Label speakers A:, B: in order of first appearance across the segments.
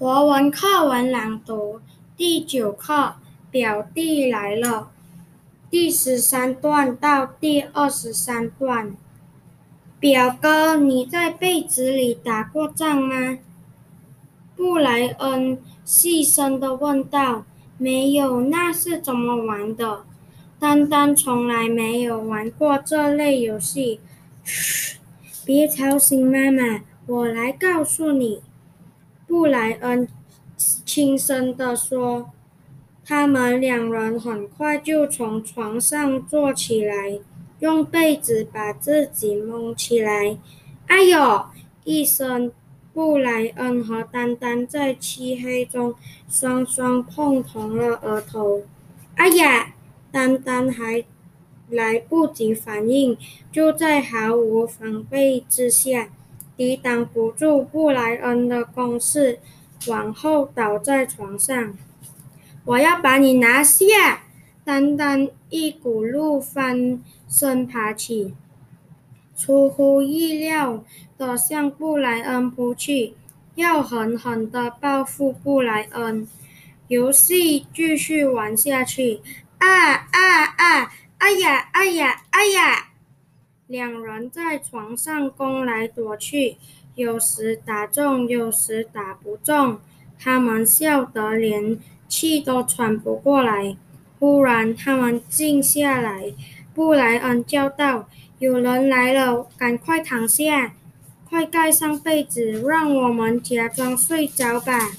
A: 国文课文朗读第九课表弟来了第十三段到第二十三段。表哥，你在被子里打过仗吗？布莱恩细声地问道。没有，那是怎么玩的？丹丹从来没有玩过这类游戏。嘘，别吵醒妈妈，我来告诉你。布莱恩轻声地说：“他们两人很快就从床上坐起来，用被子把自己蒙起来。”“哎呦！”一声，布莱恩和丹丹在漆黑中双双碰疼了额头。“哎呀！”丹丹还来不及反应，就在毫无防备之下。抵挡不住布莱恩的攻势，往后倒在床上。我要把你拿下！丹丹一骨碌翻身爬起，出乎意料地向布莱恩扑去，要狠狠地报复布莱恩。游戏继续玩下去。啊啊啊！哎呀哎呀哎呀！两人在床上攻来躲去，有时打中，有时打不中。他们笑得连气都喘不过来。忽然，他们静下来。布莱恩叫道：“有人来了，赶快躺下，快盖上被子，让我们假装睡着吧。”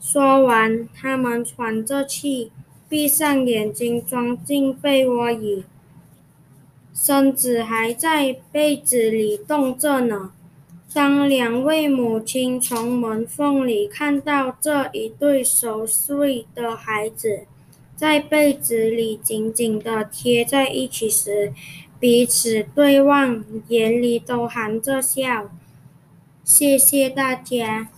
A: 说完，他们喘着气，闭上眼睛，钻进被窝里。身子还在被子里动着呢。当两位母亲从门缝里看到这一对熟睡的孩子在被子里紧紧地贴在一起时，彼此对望，眼里都含着笑。谢谢大家。